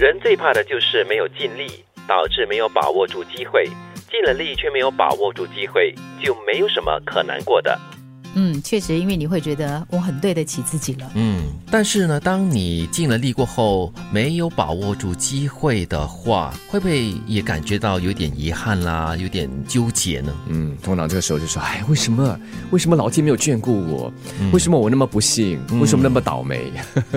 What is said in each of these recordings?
人最怕的就是没有尽力，导致没有把握住机会；尽了力却没有把握住机会，就没有什么可难过的。嗯，确实，因为你会觉得我很对得起自己了。嗯，但是呢，当你尽了力过后，没有把握住机会的话，会不会也感觉到有点遗憾啦，有点纠结呢？嗯，通常这个时候就说，哎，为什么？为什么老天没有眷顾我？为什么我那么不幸？为什么那么倒霉？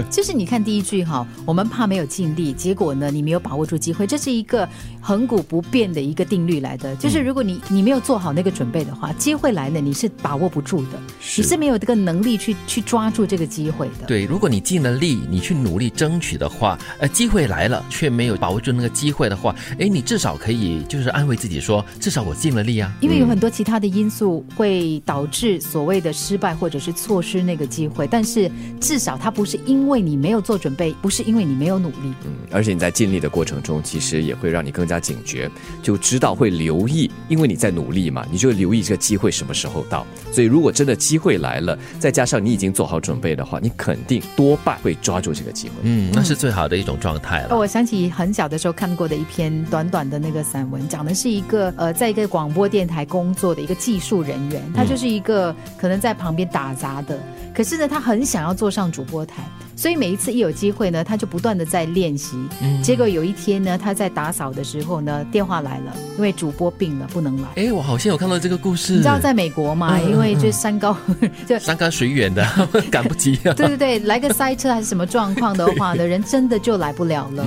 就是你看第一句哈，我们怕没有尽力，结果呢，你没有把握住机会，这是一个恒古不变的一个定律来的。就是如果你你没有做好那个准备的话，机会来了你是把握不住的。你是没有这个能力去去抓住这个机会的。对，如果你尽了力，你去努力争取的话，呃，机会来了却没有把握住那个机会的话，哎，你至少可以就是安慰自己说，至少我尽了力啊。因为有很多其他的因素会导致所谓的失败或者是错失那个机会，但是至少它不是因为你没有做准备，不是因为你没有努力。嗯，而且你在尽力的过程中，其实也会让你更加警觉，就知道会留意，因为你在努力嘛，你就留意这个机会什么时候到。所以如果真的机会，来了，再加上你已经做好准备的话，你肯定多半会抓住这个机会。嗯，那是最好的一种状态了。我想起很小的时候看过的一篇短短的那个散文，讲的是一个呃，在一个广播电台工作的一个技术人员，他就是一个可能在旁边打杂的，可是呢，他很想要坐上主播台。所以每一次一有机会呢，他就不断的在练习。结果有一天呢，他在打扫的时候呢，电话来了，因为主播病了，不能来。哎，我好像有看到这个故事。你知道在美国嘛？因为就山高，就山高水远的，赶不及。对对对，来个塞车还是什么状况的话呢，人真的就来不了了。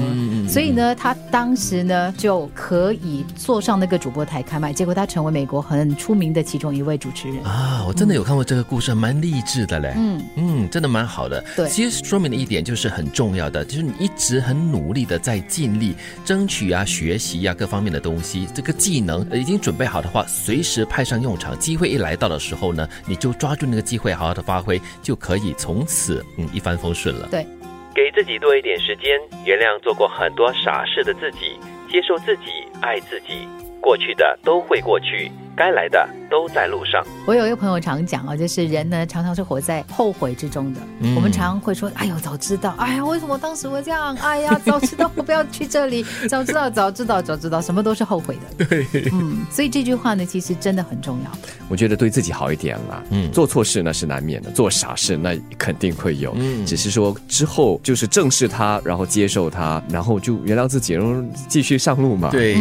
所以呢，他当时呢就可以坐上那个主播台开麦，结果他成为美国很出名的其中一位主持人。啊，我真的有看过这个故事，蛮励志的嘞。嗯嗯，真的蛮好的。对，其实。说明的一点就是很重要的，就是你一直很努力的在尽力争取啊、学习呀各方面的东西，这个技能已经准备好的话，随时派上用场。机会一来到的时候呢，你就抓住那个机会，好好的发挥，就可以从此嗯一帆风顺了。对，给自己多一点时间，原谅做过很多傻事的自己，接受自己，爱自己，过去的都会过去。该来的都在路上。我有一个朋友常讲啊，就是人呢常常是活在后悔之中的。我们常常会说：“哎呦，早知道！哎呀，为什么当时我这样？哎呀，早知道我不要去这里！早知道，早知道，早知道，什么都是后悔的。”对，嗯，所以这句话呢，其实真的很重要。我觉得对自己好一点啦。嗯，做错事那是难免的，做傻事那肯定会有。嗯，只是说之后就是正视它，然后接受它，然后就原谅自己，然后继续上路嘛。对，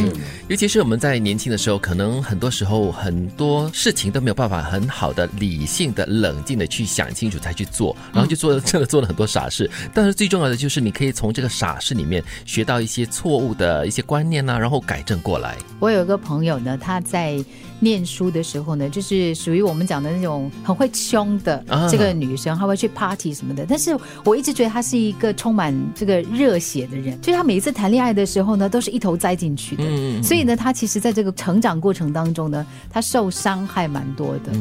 尤其是我们在年轻的时候，可能很多时候。很多事情都没有办法很好的、理性的、冷静的去想清楚才去做，然后就做了真的做了很多傻事。但是最重要的就是，你可以从这个傻事里面学到一些错误的一些观念呢，然后改正过来。我有一个朋友呢，他在。念书的时候呢，就是属于我们讲的那种很会凶的这个女生，她会去 party 什么的。但是我一直觉得她是一个充满这个热血的人，就是她每一次谈恋爱的时候呢，都是一头栽进去的。所以呢，她其实在这个成长过程当中呢，她受伤害蛮多的。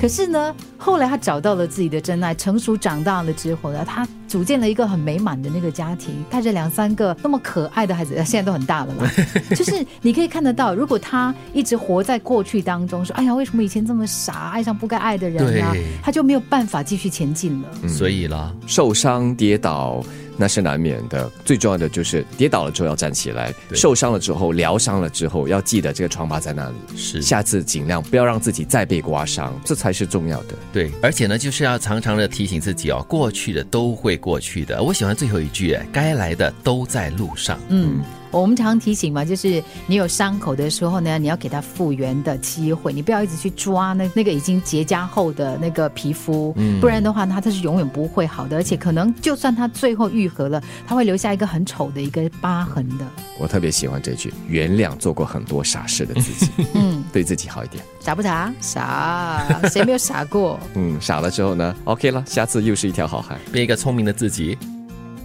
可是呢，后来她找到了自己的真爱，成熟长大了之后呢，她组建了一个很美满的那个家庭，带着两三个那么可爱的孩子，现在都很大了啦。就是你可以看得到，如果他一直活在过去。当中说，哎呀，为什么以前这么傻，爱上不该爱的人呢？他就没有办法继续前进了。所以啦，受伤跌倒那是难免的，最重要的就是跌倒了之后要站起来，受伤了之后疗伤了之后要记得这个疮疤在那里，是下次尽量不要让自己再被刮伤，这才是重要的。对，而且呢，就是要常常的提醒自己哦，过去的都会过去的。我喜欢最后一句，该来的都在路上。嗯。我们常提醒嘛，就是你有伤口的时候呢，你要给它复原的机会，你不要一直去抓那那个已经结痂后的那个皮肤，不然的话，它它是永远不会好的，而且可能就算它最后愈合了，它会留下一个很丑的一个疤痕的。我特别喜欢这句：原谅做过很多傻事的自己，嗯，对自己好一点。傻不傻？傻，谁没有傻过？嗯，傻了之后呢？OK 了，下次又是一条好汉，变一个聪明的自己。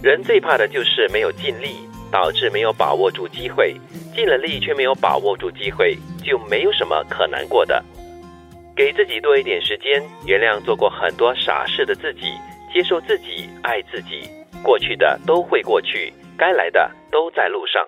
人最怕的就是没有尽力。导致没有把握住机会，尽了力却没有把握住机会，就没有什么可难过的。给自己多一点时间，原谅做过很多傻事的自己，接受自己，爱自己。过去的都会过去，该来的都在路上。